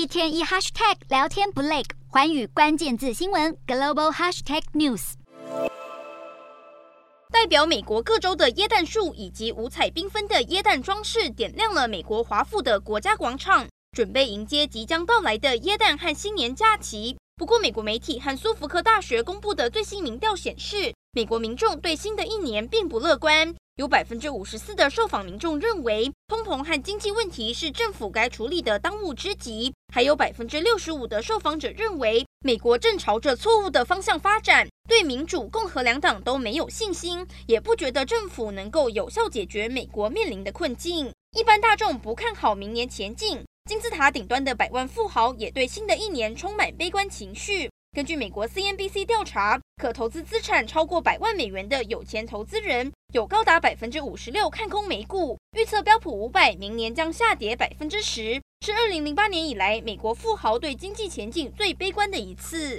一天一 hashtag 聊天不累，环宇关键字新闻 global hashtag news。代表美国各州的椰蛋树以及五彩缤纷的椰蛋装饰，点亮了美国华府的国家广场，准备迎接即将到来的椰蛋和新年假期。不过，美国媒体和苏福克大学公布的最新民调显示，美国民众对新的一年并不乐观。有百分之五十四的受访民众认为，通膨和经济问题是政府该处理的当务之急。还有百分之六十五的受访者认为，美国正朝着错误的方向发展，对民主、共和两党都没有信心，也不觉得政府能够有效解决美国面临的困境。一般大众不看好明年前景，金字塔顶端的百万富豪也对新的一年充满悲观情绪。根据美国 CNBC 调查，可投资资产超过百万美元的有钱投资人，有高达百分之五十六看空美股，预测标普五百明年将下跌百分之十，是二零零八年以来美国富豪对经济前景最悲观的一次。